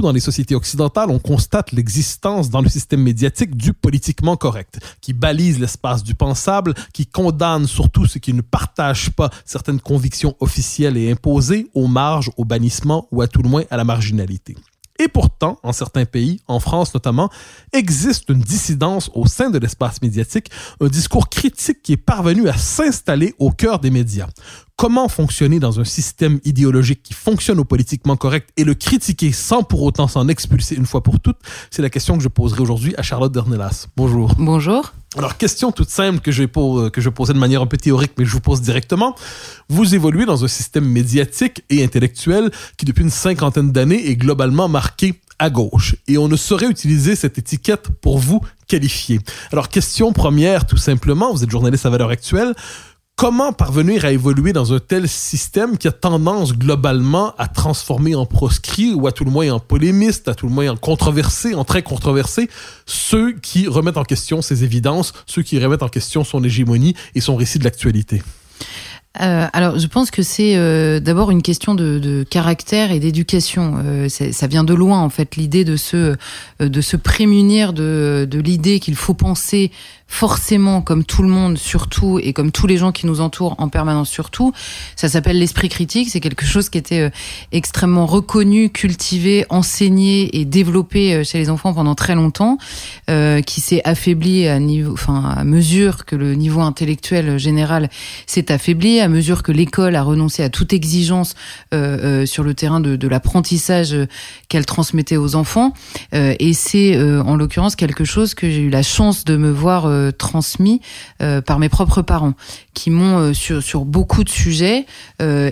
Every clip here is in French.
Dans les sociétés occidentales, on constate l'existence dans le système médiatique du politiquement correct, qui balise l'espace du pensable, qui condamne surtout ceux qui ne partagent pas certaines convictions officielles et imposées aux marges, au bannissement ou à tout le moins à la marginalité. Et pourtant, en certains pays, en France notamment, existe une dissidence au sein de l'espace médiatique, un discours critique qui est parvenu à s'installer au cœur des médias. Comment fonctionner dans un système idéologique qui fonctionne au politiquement correct et le critiquer sans pour autant s'en expulser une fois pour toutes C'est la question que je poserai aujourd'hui à Charlotte Dernelas. Bonjour. Bonjour. Alors, question toute simple que je, pose, que je posais de manière un peu théorique, mais je vous pose directement. Vous évoluez dans un système médiatique et intellectuel qui, depuis une cinquantaine d'années, est globalement marqué à gauche. Et on ne saurait utiliser cette étiquette pour vous qualifier. Alors, question première, tout simplement, vous êtes journaliste à valeur actuelle. Comment parvenir à évoluer dans un tel système qui a tendance globalement à transformer en proscrit ou à tout le moins en polémiste, à tout le moins en controversé, en très controversé, ceux qui remettent en question ses évidences, ceux qui remettent en question son hégémonie et son récit de l'actualité? Euh, alors, je pense que c'est euh, d'abord une question de, caractère et d'éducation. Euh, ça vient de loin, en fait, l'idée de se de se prémunir de l'idée qu'il faut penser forcément comme tout le monde surtout et comme tous les gens qui nous entourent en permanence surtout. Ça s'appelle l'esprit critique. C'est quelque chose qui était euh, extrêmement reconnu, cultivé, enseigné et développé euh, chez les enfants pendant très longtemps, euh, qui s'est affaibli à niveau, enfin à mesure que le niveau intellectuel général s'est affaibli, à mesure que l'école a renoncé à toute exigence euh, euh, sur le terrain de, de l'apprentissage qu'elle transmettait aux enfants. Euh, et c'est en l'occurrence quelque chose que j'ai eu la chance de me voir euh, transmis euh, par mes propres parents, qui m'ont euh, sur, sur beaucoup de sujets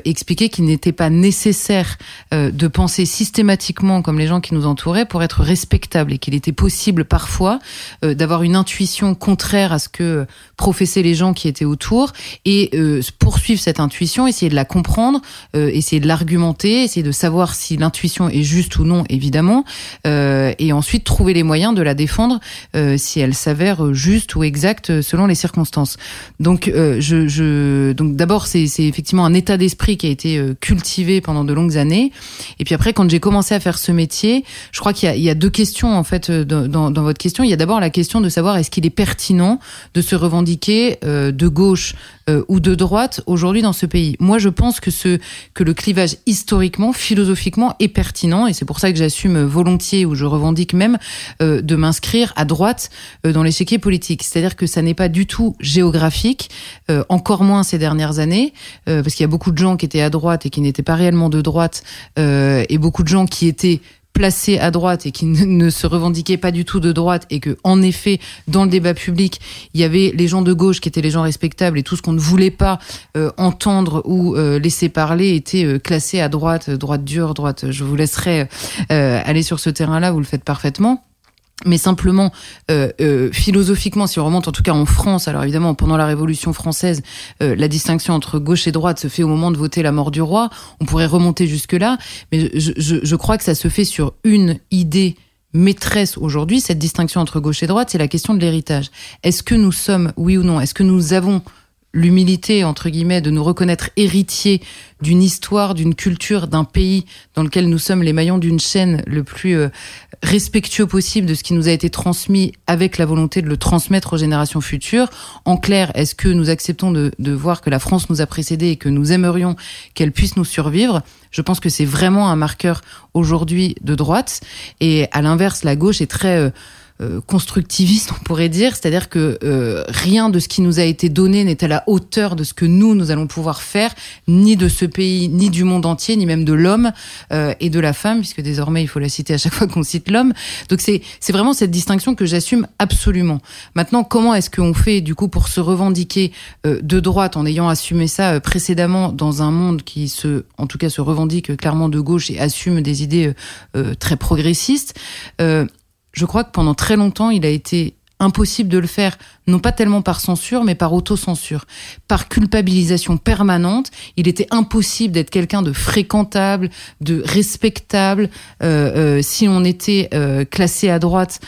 expliqué qu'il n'était pas nécessaire de penser systématiquement comme les gens qui nous entouraient pour être respectable et qu'il était possible parfois d'avoir une intuition contraire à ce que professaient les gens qui étaient autour et poursuivre cette intuition, essayer de la comprendre, essayer de l'argumenter, essayer de savoir si l'intuition est juste ou non, évidemment, et ensuite trouver les moyens de la défendre si elle s'avère juste ou exact euh, selon les circonstances. Donc, euh, donc d'abord, c'est effectivement un état d'esprit qui a été euh, cultivé pendant de longues années. Et puis après, quand j'ai commencé à faire ce métier, je crois qu'il y, a deux questions en fait dans, dans, votre question. Il y a d'abord la question de savoir est-ce qu'il est pertinent de se revendiquer euh, de gauche euh, ou de droite aujourd'hui dans ce pays? Moi, je pense que ce que le clivage historiquement, philosophiquement est pertinent et c'est pour ça que j'assume volontiers ou je revendique même euh, de m'inscrire à droite dans l'échiquier politique. C'est-à-dire que ça n'est pas du tout géographique, euh, encore moins ces dernières années, euh, parce qu'il y a beaucoup de gens qui étaient à droite et qui n'étaient pas réellement de droite, euh, et beaucoup de gens qui étaient placés à droite et qui ne se revendiquaient pas du tout de droite et que en effet dans le débat public il y avait les gens de gauche qui étaient les gens respectables et tout ce qu'on ne voulait pas euh, entendre ou euh, laisser parler était euh, classé à droite droite dure droite je vous laisserai aller sur ce terrain là vous le faites parfaitement mais simplement euh, euh, philosophiquement, si on remonte en tout cas en France, alors évidemment pendant la Révolution française, euh, la distinction entre gauche et droite se fait au moment de voter la mort du roi. On pourrait remonter jusque là, mais je, je, je crois que ça se fait sur une idée maîtresse aujourd'hui. Cette distinction entre gauche et droite, c'est la question de l'héritage. Est-ce que nous sommes, oui ou non, est-ce que nous avons l'humilité, entre guillemets, de nous reconnaître héritiers d'une histoire, d'une culture, d'un pays dans lequel nous sommes les maillons d'une chaîne le plus euh, respectueux possible de ce qui nous a été transmis avec la volonté de le transmettre aux générations futures. En clair, est-ce que nous acceptons de, de voir que la France nous a précédés et que nous aimerions qu'elle puisse nous survivre? Je pense que c'est vraiment un marqueur aujourd'hui de droite. Et à l'inverse, la gauche est très... Euh, constructiviste, on pourrait dire, c'est-à-dire que euh, rien de ce qui nous a été donné n'est à la hauteur de ce que nous, nous allons pouvoir faire, ni de ce pays, ni du monde entier, ni même de l'homme euh, et de la femme, puisque désormais il faut la citer à chaque fois qu'on cite l'homme. Donc c'est vraiment cette distinction que j'assume absolument. Maintenant, comment est-ce qu'on fait du coup pour se revendiquer de droite en ayant assumé ça précédemment dans un monde qui se, en tout cas, se revendique clairement de gauche et assume des idées très progressistes je crois que pendant très longtemps, il a été impossible de le faire, non pas tellement par censure, mais par autocensure, par culpabilisation permanente. Il était impossible d'être quelqu'un de fréquentable, de respectable, euh, euh, si on était euh, classé à droite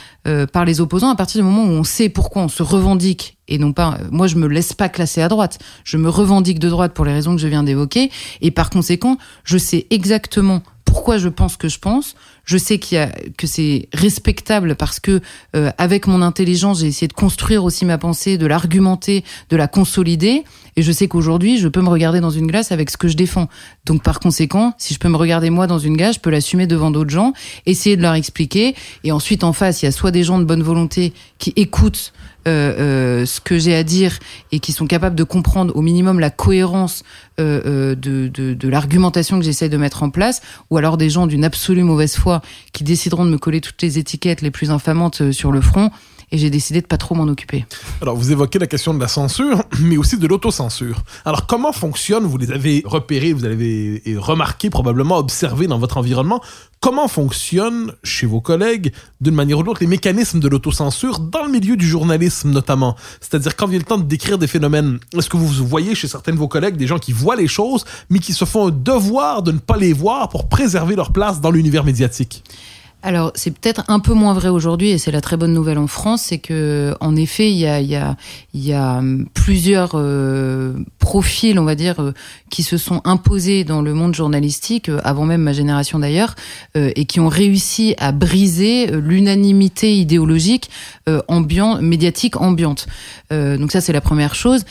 par les opposants. À partir du moment où on sait pourquoi on se revendique et non pas, moi je me laisse pas classer à droite, je me revendique de droite pour les raisons que je viens d'évoquer, et par conséquent, je sais exactement pourquoi je pense que je pense. Je sais qu'il y a que c'est respectable parce que euh, avec mon intelligence, j'ai essayé de construire aussi ma pensée, de l'argumenter, de la consolider. Et je sais qu'aujourd'hui, je peux me regarder dans une glace avec ce que je défends. Donc par conséquent, si je peux me regarder moi dans une glace, je peux l'assumer devant d'autres gens, essayer de leur expliquer. Et ensuite, en face, il y a soit des gens de bonne volonté qui écoutent euh, euh, ce que j'ai à dire et qui sont capables de comprendre au minimum la cohérence euh, de, de, de l'argumentation que j'essaie de mettre en place, ou alors des gens d'une absolue mauvaise foi qui décideront de me coller toutes les étiquettes les plus infamantes sur le front et j'ai décidé de pas trop m'en occuper. Alors, vous évoquez la question de la censure, mais aussi de l'autocensure. Alors, comment fonctionne, vous les avez repérés, vous avez remarqué, probablement observé dans votre environnement, comment fonctionnent chez vos collègues, d'une manière ou d'autre, les mécanismes de l'autocensure dans le milieu du journalisme notamment? C'est-à-dire quand vient le temps de décrire des phénomènes, est-ce que vous voyez chez certains de vos collègues des gens qui voient les choses, mais qui se font un devoir de ne pas les voir pour préserver leur place dans l'univers médiatique? Alors, c'est peut-être un peu moins vrai aujourd'hui, et c'est la très bonne nouvelle en France, c'est que, en effet, il y a, plusieurs euh, profils, on va dire, euh, qui se sont imposés dans le monde journalistique, euh, avant même ma génération d'ailleurs, et qui ont réussi à briser l'unanimité idéologique ambiant, médiatique ambiante. donc ça, c'est la première chose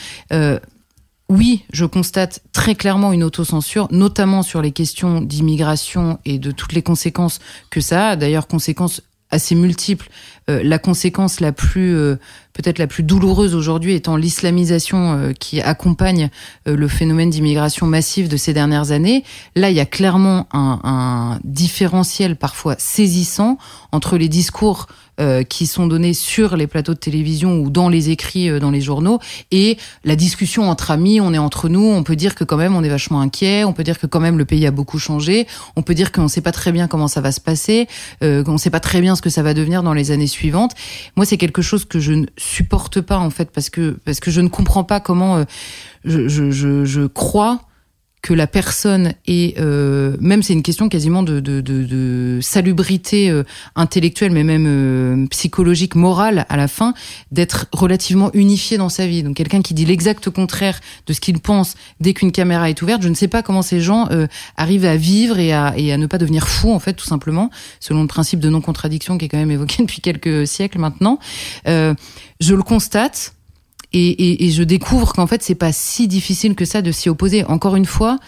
oui, je constate très clairement une autocensure, notamment sur les questions d'immigration et de toutes les conséquences que ça a. D'ailleurs, conséquences assez multiples. Euh, la conséquence la plus, euh, peut-être la plus douloureuse aujourd'hui étant l'islamisation euh, qui accompagne le phénomène d'immigration massive de ces dernières années. Là, il y a clairement un, un différentiel parfois saisissant entre les discours euh, qui sont donnés sur les plateaux de télévision ou dans les écrits, euh, dans les journaux, et la discussion entre amis, on est entre nous, on peut dire que quand même on est vachement inquiet, on peut dire que quand même le pays a beaucoup changé, on peut dire qu'on ne sait pas très bien comment ça va se passer, euh, qu'on ne sait pas très bien ce que ça va devenir dans les années suivantes. Moi, c'est quelque chose que je ne supporte pas en fait parce que parce que je ne comprends pas comment je, je, je, je crois que la personne est, euh, même c'est une question quasiment de, de, de, de salubrité euh, intellectuelle, mais même euh, psychologique, morale à la fin, d'être relativement unifié dans sa vie. Donc quelqu'un qui dit l'exact contraire de ce qu'il pense dès qu'une caméra est ouverte, je ne sais pas comment ces gens euh, arrivent à vivre et à, et à ne pas devenir fous en fait, tout simplement, selon le principe de non-contradiction qui est quand même évoqué depuis quelques siècles maintenant. je le constate et, et, et je découvre qu'en fait, c'est pas si difficile que ça de s'y opposer. Encore une fois,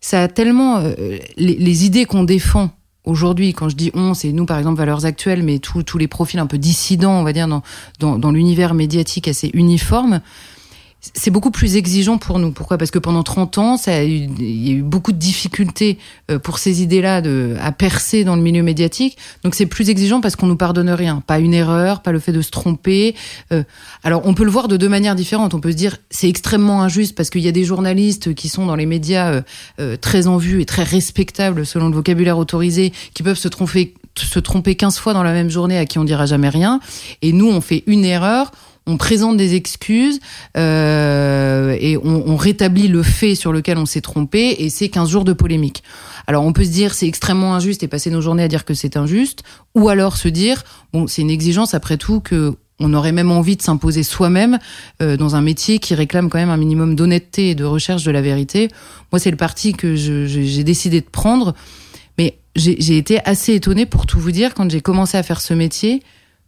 ça a tellement euh, les, les, idées qu'on défend aujourd'hui. Quand je dis on, c'est nous par exemple valeurs actuelles, mais tous les profils un peu dissidents, on va dire dans dans, dans l'univers médiatique assez uniforme c'est beaucoup plus exigeant pour nous. Pourquoi? Parce que pendant 30 ans, ça a eu, il y a eu beaucoup de difficultés euh, pour ces idées-là à percer dans le milieu médiatique. Donc c'est plus exigeant parce qu'on nous pardonne rien. Pas une erreur, pas le fait de se tromper. Euh, alors on peut le voir de deux manières différentes. On peut se dire c'est extrêmement injuste parce qu'il y a des journalistes qui sont dans les médias euh, très en vue et très respectables selon le vocabulaire autorisé, qui peuvent se tromper se tromper 15 fois dans la même journée à qui on dira jamais rien. Et nous, on fait une erreur, on présente des excuses euh, et on, rétablit le fait sur lequel on s'est trompé et c'est 15 jours de polémique. Alors on peut se dire c'est extrêmement injuste et passer nos journées à dire que c'est injuste ou alors se dire bon c'est une exigence après tout que on aurait même envie de s'imposer soi-même euh, dans un métier qui réclame quand même un minimum d'honnêteté et de recherche de la vérité. Moi c'est le parti que j'ai décidé de prendre mais j'ai été assez étonnée pour tout vous dire quand j'ai commencé à faire ce métier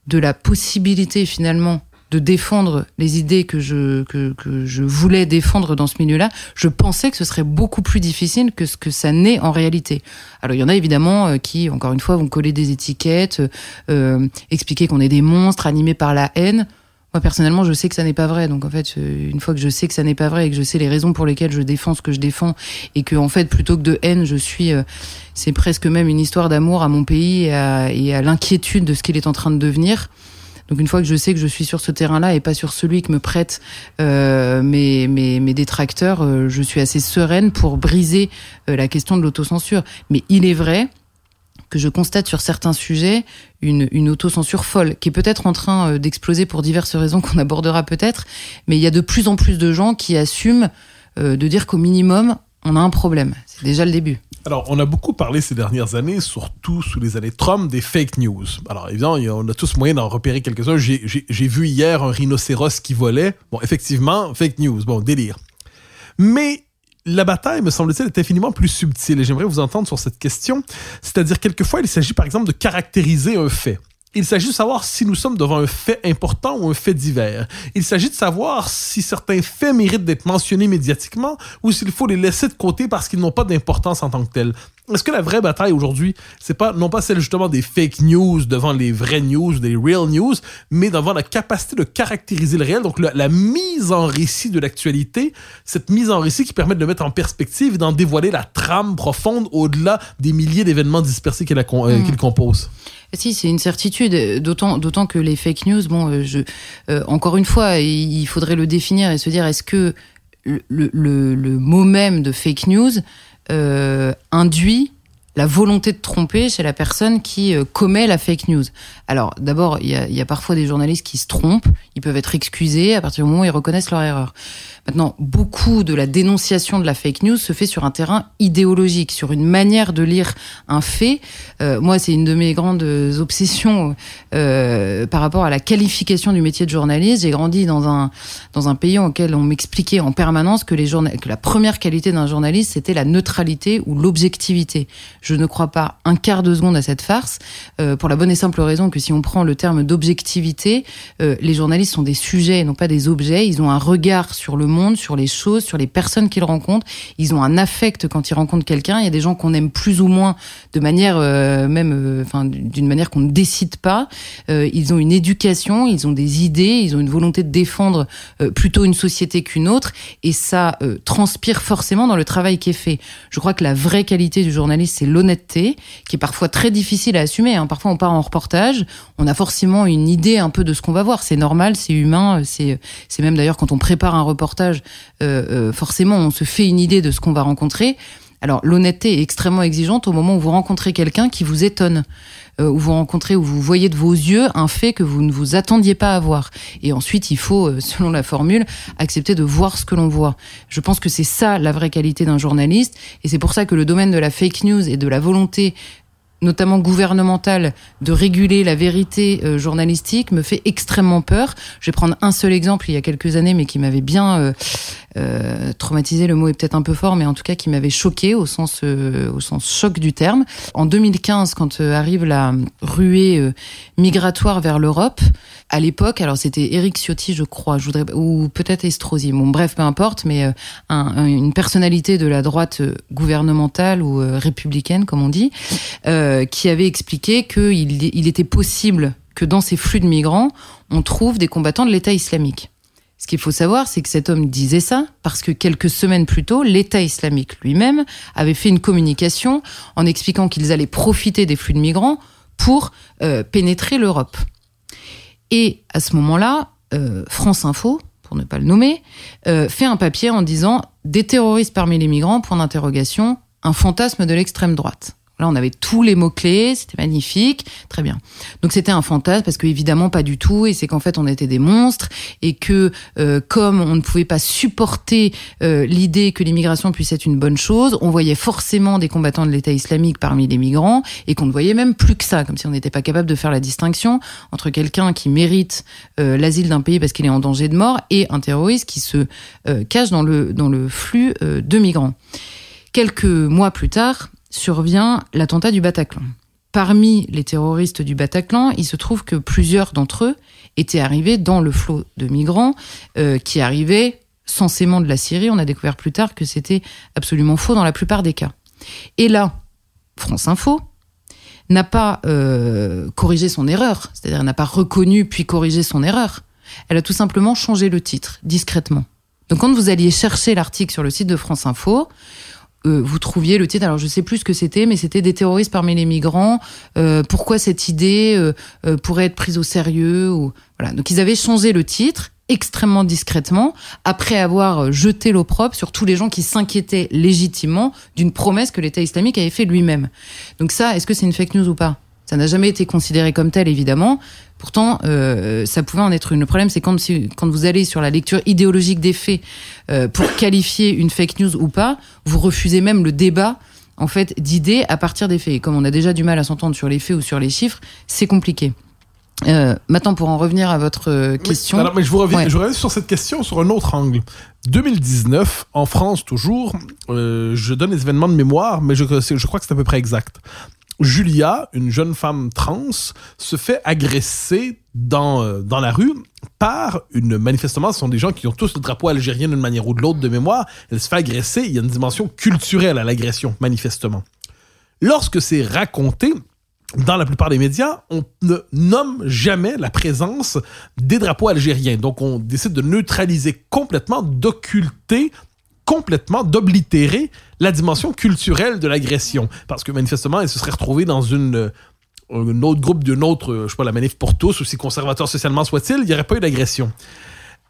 de la possibilité finalement de défendre les idées que je, que, que je voulais défendre dans ce milieu-là, je pensais que ce serait beaucoup plus difficile que ce que ça n'est en réalité. Alors il y en a évidemment euh, qui, encore une fois, vont coller des étiquettes, euh, expliquer qu'on est des monstres animés par la haine. Moi personnellement, je sais que ça n'est pas vrai. Donc en fait, euh, une fois que je sais que ça n'est pas vrai et que je sais les raisons pour lesquelles je défends ce que je défends et que en fait, plutôt que de haine, je suis, c'est presque même une histoire d'amour à mon pays et à, et à l'inquiétude de ce qu'il est en train de devenir. Donc une fois que je sais que je suis sur ce terrain-là et pas sur celui que me prêtent euh, mes, mes, détracteurs, euh, je suis assez sereine pour briser euh, la question de l'autocensure. Mais il est vrai que je constate sur certains sujets une, une autocensure folle, qui est peut-être en train d'exploser pour diverses raisons qu'on abordera peut-être, mais il y a de plus en plus de gens qui assument de dire qu'au minimum, on a un problème. C'est déjà le début. Alors, on a beaucoup parlé ces dernières années, surtout sous les années Trump, des fake news. Alors, évidemment, on a tous moyen d'en repérer quelques-uns. J'ai vu hier un rhinocéros qui volait. Bon, effectivement, fake news. Bon, délire. Mais la bataille, me semble-t-il, est infiniment plus subtile et j'aimerais vous entendre sur cette question. C'est-à-dire, quelquefois, il s'agit par exemple de caractériser un fait. Il s'agit de savoir si nous sommes devant un fait important ou un fait divers. Il s'agit de savoir si certains faits méritent d'être mentionnés médiatiquement ou s'il faut les laisser de côté parce qu'ils n'ont pas d'importance en tant que tels. Est-ce que la vraie bataille aujourd'hui, c'est pas non pas celle justement des fake news devant les vraies news, des real news, mais devant la capacité de caractériser le réel, donc la, la mise en récit de l'actualité, cette mise en récit qui permet de le mettre en perspective et d'en dévoiler la trame profonde au-delà des milliers d'événements dispersés qu'il mmh. compose? Si, c'est une certitude, d'autant que les fake news, bon, euh, je, euh, encore une fois, il faudrait le définir et se dire est-ce que le, le, le, mot même de fake news euh, induit la volonté de tromper chez la personne qui euh, commet la fake news. Alors d'abord, il y a, y a, parfois des journalistes qui se trompent, ils peuvent être excusés à partir du moment où ils reconnaissent leur erreur. Maintenant, beaucoup de la dénonciation de la fake news se fait sur un terrain idéologique, sur une manière de lire un fait. Euh, moi, c'est une de mes grandes obsessions euh, par rapport à la qualification du métier de journaliste. J'ai grandi dans un dans un pays auquel on m'expliquait en permanence que les que la première qualité d'un journaliste c'était la neutralité ou l'objectivité. Je ne crois pas un quart de seconde à cette farce, euh, pour la bonne et simple raison que si on prend le terme d'objectivité, euh, les journalistes sont des sujets et non pas des objets. Ils ont un regard sur le monde, sur les choses, sur les personnes qu'ils rencontrent. Ils ont un affect quand ils rencontrent quelqu'un. Il y a des gens qu'on aime plus ou moins de manière euh, même, enfin, d'une manière qu'on ne décide pas. Ils ont une éducation, ils ont des idées, ils ont une volonté de défendre plutôt une société qu'une autre, et ça transpire forcément dans le travail qui est fait. Je crois que la vraie qualité du journaliste, c'est l'honnêteté, qui est parfois très difficile à assumer. Hein. Parfois, on part en reportage, on a forcément une idée un peu de ce qu'on va voir. C'est normal, c'est humain, c'est même d'ailleurs quand on prépare un reportage, forcément, on se fait une idée de ce qu'on va rencontrer. Alors l'honnêteté est extrêmement exigeante au moment où vous rencontrez quelqu'un qui vous étonne, euh, où vous rencontrez, où vous voyez de vos yeux un fait que vous ne vous attendiez pas à voir. Et ensuite, il faut, euh, selon la formule, accepter de voir ce que l'on voit. Je pense que c'est ça la vraie qualité d'un journaliste, et c'est pour ça que le domaine de la fake news et de la volonté notamment gouvernementale, de réguler la vérité euh, journalistique me fait extrêmement peur. Je vais prendre un seul exemple il y a quelques années, mais qui m'avait bien euh, euh, traumatisé. Le mot est peut-être un peu fort, mais en tout cas qui m'avait choqué au sens au sens choc du terme. En 2015, quand arrive la ruée migratoire vers l'Europe, à l'époque, alors c'était Eric Ciotti, je crois, je voudrais, ou peut-être Estrosi, bon bref, peu importe, mais euh, un, une personnalité de la droite euh, gouvernementale ou euh, républicaine, comme on dit, euh, qui avait expliqué qu'il il était possible que dans ces flux de migrants, on trouve des combattants de l'État islamique. Ce qu'il faut savoir, c'est que cet homme disait ça parce que quelques semaines plus tôt, l'État islamique lui-même avait fait une communication en expliquant qu'ils allaient profiter des flux de migrants pour euh, pénétrer l'Europe. Et à ce moment-là, euh, France Info, pour ne pas le nommer, euh, fait un papier en disant des terroristes parmi les migrants, point d'interrogation, un fantasme de l'extrême droite. Là, on avait tous les mots-clés, c'était magnifique, très bien. Donc c'était un fantasme parce que évidemment pas du tout, et c'est qu'en fait on était des monstres et que euh, comme on ne pouvait pas supporter euh, l'idée que l'immigration puisse être une bonne chose, on voyait forcément des combattants de l'État islamique parmi les migrants et qu'on ne voyait même plus que ça, comme si on n'était pas capable de faire la distinction entre quelqu'un qui mérite euh, l'asile d'un pays parce qu'il est en danger de mort et un terroriste qui se cache dans le dans le flux de migrants. Quelques mois plus tard, survient l'attentat du Bataclan. Parmi les terroristes du Bataclan, il se trouve que plusieurs d'entre eux était arrivé dans le flot de migrants euh, qui arrivaient censément de la Syrie. On a découvert plus tard que c'était absolument faux dans la plupart des cas. Et là, France Info n'a pas euh, corrigé son erreur, c'est-à-dire n'a pas reconnu puis corrigé son erreur. Elle a tout simplement changé le titre discrètement. Donc quand vous alliez chercher l'article sur le site de France Info, euh, vous trouviez le titre, alors je sais plus ce que c'était, mais c'était des terroristes parmi les migrants. Euh, pourquoi cette idée euh, euh, pourrait être prise au sérieux ou voilà. Donc ils avaient changé le titre extrêmement discrètement après avoir jeté l'opprobre sur tous les gens qui s'inquiétaient légitimement d'une promesse que l'État islamique avait fait lui-même. Donc ça, est-ce que c'est une fake news ou pas? Ça n'a jamais été considéré comme tel, évidemment. Pourtant, euh, ça pouvait en être une. Le problème, c'est quand, quand vous allez sur la lecture idéologique des faits euh, pour qualifier une fake news ou pas, vous refusez même le débat en fait d'idées à partir des faits. Et comme on a déjà du mal à s'entendre sur les faits ou sur les chiffres, c'est compliqué. Euh, maintenant, pour en revenir à votre question. Alors, mais je vous reviens, ouais. je reviens sur cette question sur un autre angle. 2019, en France toujours, je donne les événements de mémoire, mais je, je crois que c'est à peu près exact. Julia, une jeune femme trans, se fait agresser dans, euh, dans la rue par une manifestement, ce sont des gens qui ont tous le drapeau algérien d'une manière ou de l'autre de mémoire. Elle se fait agresser, il y a une dimension culturelle à l'agression, manifestement. Lorsque c'est raconté, dans la plupart des médias, on ne nomme jamais la présence des drapeaux algériens. Donc, on décide de neutraliser complètement, d'occulter complètement, d'oblitérer la dimension culturelle de l'agression. Parce que manifestement, elle se serait retrouvée dans une, un autre groupe d'une autre, je sais pas, la manif pour tous, aussi conservateur socialement soit-il, il n'y aurait pas eu d'agression.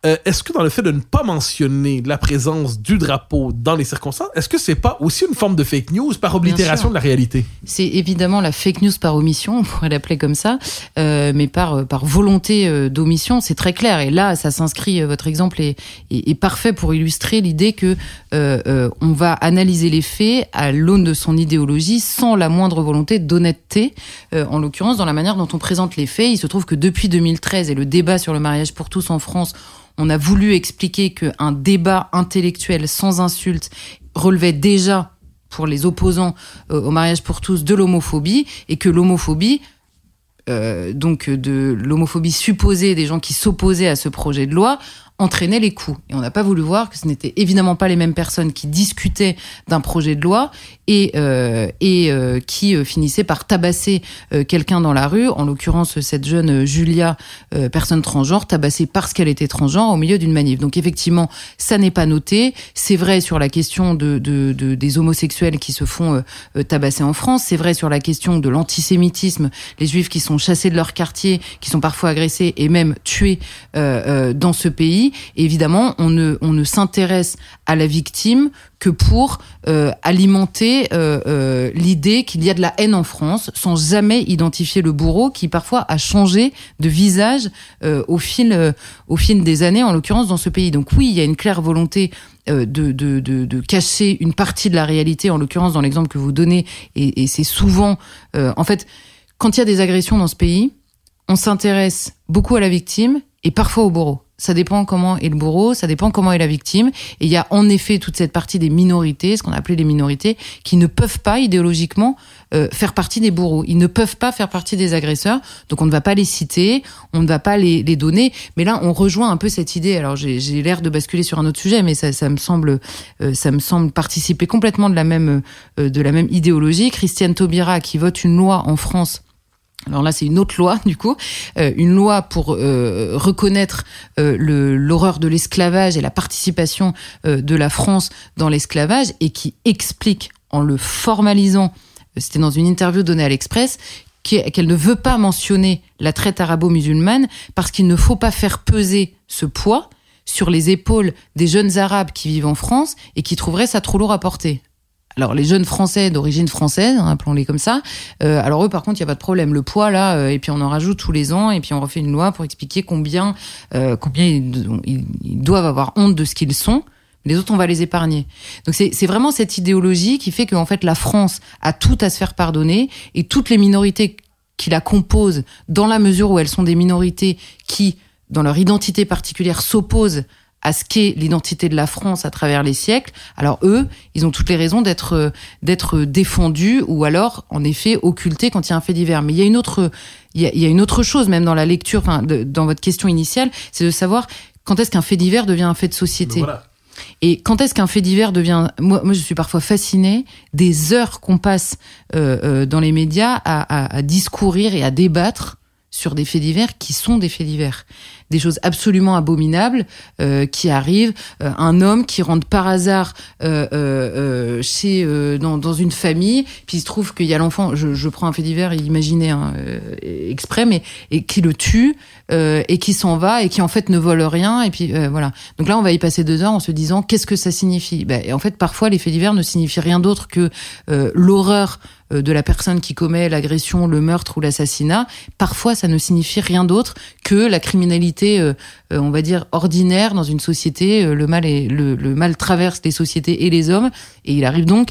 Euh, est-ce que dans le fait de ne pas mentionner la présence du drapeau dans les circonstances, est-ce que c'est pas aussi une forme de fake news par oblitération de la réalité? C'est évidemment la fake news par omission, on pourrait l'appeler comme ça, euh, mais par par volonté euh, d'omission, c'est très clair. Et là, ça s'inscrit. Votre exemple est, est, est, parfait pour illustrer l'idée que euh, on va analyser les faits à l'aune de son idéologie, sans la moindre volonté d'honnêteté. en l'occurrence, dans la manière dont on présente les faits, il se trouve que depuis 2013 et le débat sur le mariage pour tous en France on a voulu expliquer qu'un débat intellectuel sans insulte relevait déjà pour les opposants euh, au mariage pour tous de l'homophobie et que l'homophobie euh, donc de l'homophobie supposée des gens qui s'opposaient à ce projet de loi entraînait les coups. Et on n'a pas voulu voir que ce n'était évidemment pas les mêmes personnes qui discutaient d'un projet de loi et, euh, et euh, qui euh, finissaient par tabasser euh, quelqu'un dans la rue, en l'occurrence cette jeune Julia, euh, personne transgenre, tabassée parce qu'elle était transgenre au milieu d'une manif. Donc effectivement, ça n'est pas noté. C'est vrai sur la question de, de, de, des homosexuels qui se font tabasser en France. C'est vrai sur la question de l'antisémitisme, les juifs qui sont chassés de leur quartier, qui sont parfois agressés et même tués dans ce pays. Évidemment, on ne, s'intéresse à la victime que pour euh, alimenter euh, euh, l'idée qu'il y a de la haine en France, sans jamais identifier le bourreau qui parfois a changé de visage au fil des années, en l'occurrence dans ce pays. Donc oui, il y a une claire volonté de, cacher une partie de la réalité, en l'occurrence dans l'exemple que vous donnez, et c'est souvent, en fait, quand il y a des agressions dans ce pays, on s'intéresse beaucoup à la victime et parfois au bourreau ça dépend comment est le bourreau, ça dépend comment est la victime. Et il y a en effet toute cette partie des minorités, ce qu'on a appelé les minorités, qui ne peuvent pas idéologiquement euh, faire partie des bourreaux. Ils ne peuvent pas faire partie des agresseurs. Donc on ne va pas les citer, on ne va pas les, les donner. Mais là, on rejoint un peu cette idée. Alors j'ai l'air de basculer sur un autre sujet, mais ça, ça me semble, euh, ça me semble participer complètement de la même, euh, de la même idéologie. Christiane Taubira qui vote une loi en France alors là, c'est une autre loi, du coup, euh, une loi pour euh, reconnaître euh, l'horreur de l'esclavage et la participation de la France dans l'esclavage et qui explique, en le formalisant, c'était dans une interview donnée à l'Express, qu'elle ne veut pas mentionner la traite arabo-musulmane parce qu'il ne faut pas faire peser ce poids sur les épaules des jeunes arabes qui vivent en France et qui trouveraient ça trop lourd à porter alors les jeunes français d'origine française, hein, appelons-les comme ça. Euh, alors eux, par contre, il y a pas de problème. Le poids là, euh, et puis on en rajoute tous les ans, et puis on refait une loi pour expliquer combien, euh, combien ils, ils, doivent avoir honte de ce qu'ils sont. Les autres, on va les épargner. Donc c'est vraiment cette idéologie qui fait qu'en fait la France a tout à se faire pardonner et toutes les minorités qui la composent, dans la mesure où elles sont des minorités qui, dans leur identité particulière, s'opposent à ce qu'est l'identité de la France à travers les siècles, alors eux, ils ont toutes les raisons d'être d'être défendus ou alors en effet occultés quand il y a un fait divers. Mais il y a une autre il y a, une autre chose même dans la lecture, enfin dans votre question initiale, c'est de savoir quand est-ce qu'un fait divers devient un fait de société. Voilà. Et quand est-ce qu'un fait divers devient moi, moi, je suis parfois fascinée des heures qu'on passe euh, euh, dans les médias à, à, à, discourir et à débattre sur des faits divers qui sont des faits divers des choses absolument abominables euh, qui arrivent. Euh, un homme qui rentre par hasard euh, euh chez dans, dans, une famille, puis il se trouve qu'il y a l'enfant. Je, je, prends un fait divers, imaginez hein, exprès, mais et qui le tue et qui s'en va et qui en fait ne vole rien. Et puis voilà. Donc là, on va y passer deux heures en se disant qu'est-ce que ça signifie? Ben, et en fait, parfois, les faits divers ne signifient rien d'autre que l'horreur de la personne qui commet l'agression, le meurtre ou l'assassinat. Parfois, ça ne signifie rien d'autre que la criminalité euh, euh, on va dire, ordinaire dans une société. Euh, le mal est, le, mal traverse les sociétés et les hommes, et il arrive donc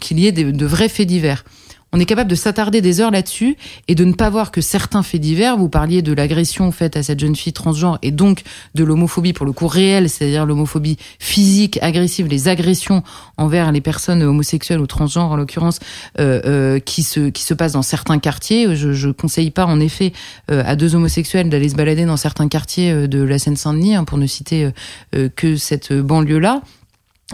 qu'il y ait de vrais faits divers on est capable de s'attarder des heures là-dessus et de ne pas voir que certains faits divers, vous parliez de l'agression faite à cette jeune fille transgenre et donc de l'homophobie pour le coup réelle, c'est-à-dire l'homophobie physique, agressive, les agressions envers les personnes homosexuelles ou transgenres en l'occurrence, euh, euh, qui se qui se passent dans certains quartiers. Je, je conseille pas en effet euh, à deux homosexuels d'aller se balader dans certains quartiers de la Seine-Saint-Denis, hein, pour ne citer que cette banlieue-là.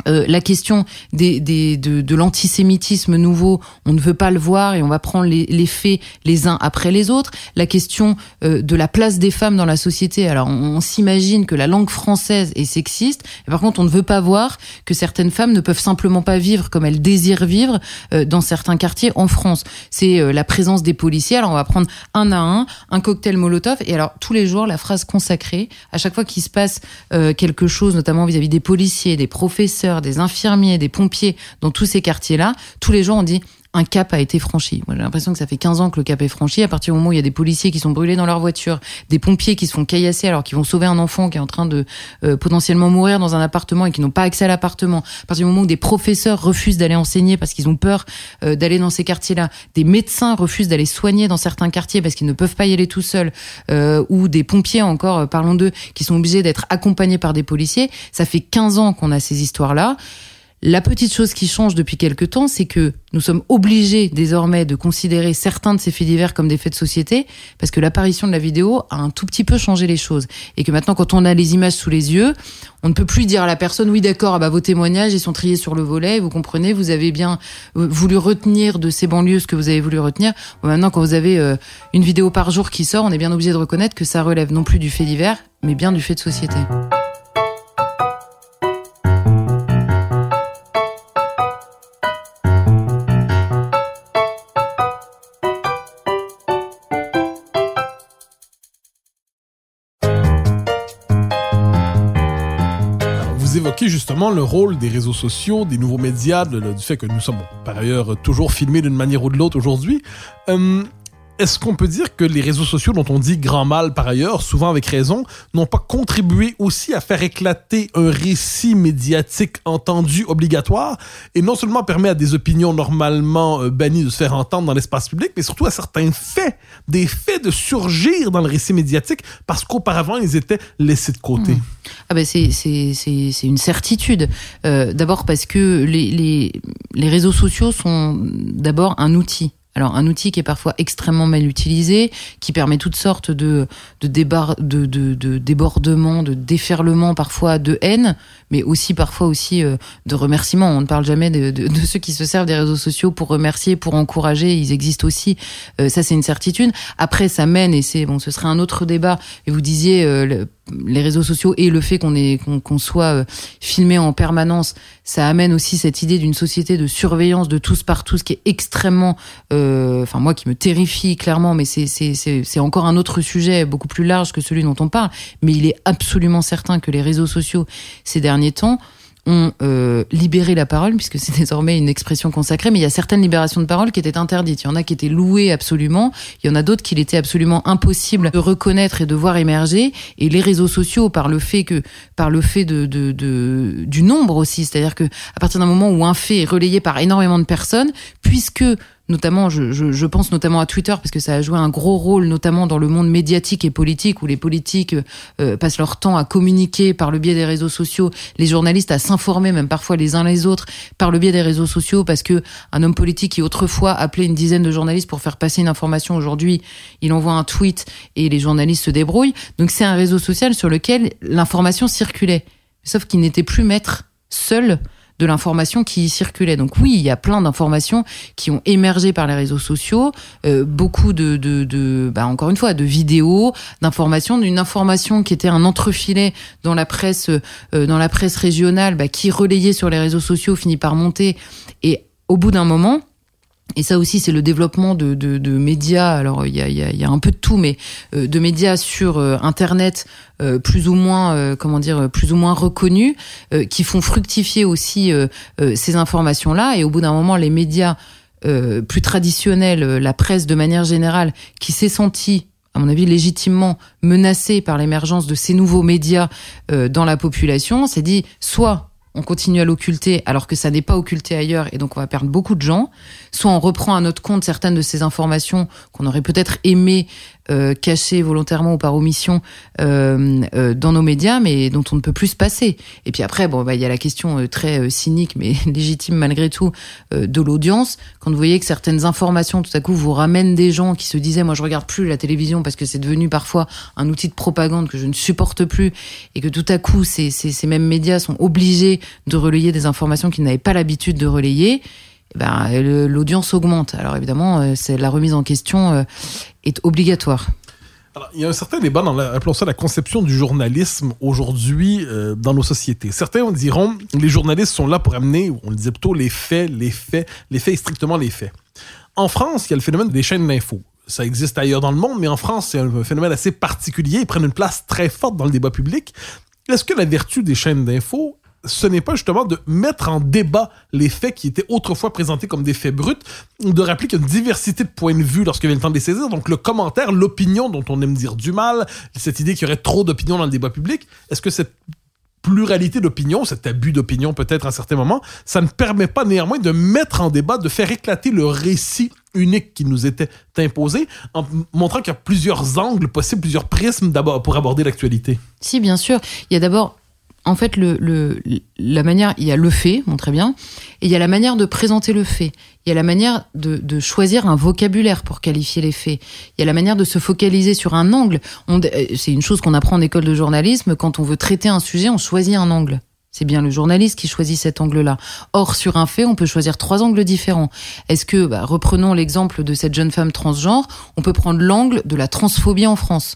Euh, la question des, des, de, de l'antisémitisme nouveau, on ne veut pas le voir et on va prendre les, les faits les uns après les autres. La question euh, de la place des femmes dans la société. Alors, on, s'imagine que la langue française est sexiste. Et par contre, on ne veut pas voir que certaines femmes ne peuvent simplement pas vivre comme elles désirent vivre euh, dans certains quartiers en France. C'est la présence des policiers. Alors, on va prendre un à un un cocktail Molotov. Et alors, tous les jours, la phrase consacrée, à chaque fois qu'il se passe quelque chose, notamment vis à -vis des policiers, des professeurs, des infirmiers, des pompiers dans tous ces quartiers-là, tous les gens ont dit un cap a été franchi. Moi, j'ai l'impression que ça fait 15 ans que le cap est franchi. À partir du moment où il y a des policiers qui sont brûlés dans leur voiture, des pompiers qui se font caillasser alors qu'ils vont sauver un enfant qui est en train de euh, potentiellement mourir dans un appartement et qui n'ont pas accès à l'appartement. À partir du moment où des professeurs refusent d'aller enseigner parce qu'ils ont peur euh, d'aller dans ces quartiers-là, des médecins refusent d'aller soigner dans certains quartiers parce qu'ils ne peuvent pas y aller tout seuls, euh, ou des pompiers encore, parlons d'eux, qui sont obligés d'être accompagnés par des policiers. Ça fait 15 ans qu'on a ces histoires-là. La petite chose qui change depuis quelque temps, c'est que nous sommes obligés désormais de considérer certains de ces faits divers comme des faits de société, parce que l'apparition de la vidéo a un tout petit peu changé les choses. Et que maintenant, quand on a les images sous les yeux, on ne peut plus dire à la personne, oui d'accord, ah bah, vos témoignages, ils sont triés sur le volet, vous comprenez, vous avez bien euh, voulu retenir de ces banlieues ce que vous avez voulu retenir. maintenant, quand vous avez euh, une vidéo par jour qui sort, on est bien obligé de reconnaître que ça relève non plus du fait divers, mais bien du fait de société. Justement le rôle des réseaux sociaux, des nouveaux médias, du fait que nous sommes par ailleurs toujours filmés d'une manière ou de l'autre aujourd'hui. Euh, est-ce qu'on peut dire que les réseaux sociaux, dont on dit grand mal par ailleurs, souvent avec raison, n'ont pas contribué aussi à faire éclater un récit médiatique entendu obligatoire? Et non seulement permet à des opinions normalement euh, bannies de se faire entendre dans l'espace public, mais surtout à certains faits, des faits de surgir dans le récit médiatique parce qu'auparavant ils étaient laissés de côté. Mmh. Ah ben c'est c'est une certitude. Euh, d'abord parce que les, les les réseaux sociaux sont d'abord un outil alors un outil qui est parfois extrêmement mal utilisé, qui permet toutes sortes de de, de, de, de débordements, de déferlements parfois de haine, mais aussi parfois aussi euh, de remerciements. On ne parle jamais de, de, de, ceux qui se servent des réseaux sociaux pour remercier, pour encourager. Ils existent aussi. Euh, ça c'est une certitude. Après ça mène et c'est bon, ce serait un autre débat. Et vous disiez euh, les réseaux sociaux et le fait qu'on est qu'on soit euh, filmé en permanence, ça amène aussi cette idée d'une société de surveillance de tous par tous qui est extrêmement, euh, enfin moi qui me terrifie clairement, mais c'est c'est c'est encore un autre sujet beaucoup plus large que celui dont on parle. Mais il est absolument certain que les réseaux sociaux ces derniers temps ont euh, libéré la parole, puisque c'est désormais une expression consacrée, mais il y a certaines libérations de parole qui étaient interdites. Il y en a qui étaient louées absolument, il y en a d'autres qu'il était absolument impossible de reconnaître et de voir émerger. Et les réseaux sociaux, par le fait que, par le fait de, de, de du nombre aussi, c'est-à-dire que à partir d'un moment où un fait est relayé par énormément de personnes, puisque notamment, je, je, je, pense notamment à Twitter, parce que ça a joué un gros rôle, notamment dans le monde médiatique et politique, où les politiques euh, passent leur temps à communiquer par le biais des réseaux sociaux, les journalistes à s'informer, même parfois les uns les autres, par le biais des réseaux sociaux, parce que un homme politique qui autrefois appelait une dizaine de journalistes pour faire passer une information, aujourd'hui, il envoie un tweet et les journalistes se débrouillent. Donc c'est un réseau social sur lequel l'information circulait, sauf qu'il n'était plus maître seul de l'information qui circulait. Donc oui, il y a plein d'informations qui ont émergé par les réseaux sociaux, euh, beaucoup de, de, de bah, encore une fois, de vidéos, d'informations, d'une information qui était un entrefilet dans la presse, euh, dans la presse régionale, bah, qui relayait sur les réseaux sociaux, finit par monter. Et au bout d'un moment, et ça aussi, c'est le développement de, de, de médias. Alors, il y a, y, a, y a, un peu de tout, mais euh, de médias sur euh, Internet, euh, plus ou moins, comment dire, plus ou moins reconnus, qui font fructifier aussi ces informations-là. Et au bout d'un moment, les médias plus traditionnels, la presse de manière générale, qui s'est sentie à mon avis, légitimement menacée par l'émergence de ces nouveaux médias dans la population, s'est dit soit on continue à l'occulter alors que ça n'est pas occulté ailleurs et donc on va perdre beaucoup de gens, soit on reprend à notre compte certaines de ces informations qu'on aurait peut-être aimé euh, cachées volontairement ou par omission euh, euh, dans nos médias, mais dont on ne peut plus se passer. Et puis après, bon, bah il y a la question euh, très euh, cynique mais légitime malgré tout de l'audience. Quand vous voyez que certaines informations tout à coup vous ramènent des gens qui se disaient moi je regarde plus la télévision parce que c'est devenu parfois un outil de propagande que je ne supporte plus et que tout à coup ces, ces, ces mêmes médias sont obligés de relayer des informations qu'ils n'avaient pas l'habitude de relayer. Eh ben, l'audience augmente. Alors évidemment, c'est la remise en question est obligatoire. Alors, il y a un certain débat dans la, appelons ça la conception du journalisme aujourd'hui euh, dans nos sociétés. Certains diront les journalistes sont là pour amener, on le disait plutôt, les faits, les faits, les faits strictement les faits. En France, il y a le phénomène des chaînes d'infos. Ça existe ailleurs dans le monde, mais en France, c'est un phénomène assez particulier. Ils prennent une place très forte dans le débat public. Est-ce que la vertu des chaînes d'infos ce n'est pas justement de mettre en débat les faits qui étaient autrefois présentés comme des faits bruts, de rappeler qu'il y a une diversité de points de vue lorsque vient le temps de les saisir. Donc le commentaire, l'opinion dont on aime dire du mal, cette idée qu'il y aurait trop d'opinion dans le débat public, est-ce que cette pluralité d'opinion, cet abus d'opinion peut-être à certains moments, ça ne permet pas néanmoins de mettre en débat, de faire éclater le récit unique qui nous était imposé, en montrant qu'il y a plusieurs angles possibles, plusieurs prismes d'abord pour aborder l'actualité? Si, bien sûr. Il y a d'abord en fait, la manière, il y a le fait, très bien, et il y a la manière de présenter le fait. Il y a la manière de, de, choisir un vocabulaire pour qualifier les faits. Il y a la manière de se focaliser sur un angle. Euh, c'est une chose qu'on apprend en école de journalisme. Quand on veut traiter un sujet, on choisit un angle. C'est bien le journaliste qui choisit cet angle-là. Or, sur un fait, on peut choisir trois angles différents. Est-ce que, bah, reprenons l'exemple de cette jeune femme transgenre, on peut prendre l'angle de la transphobie en France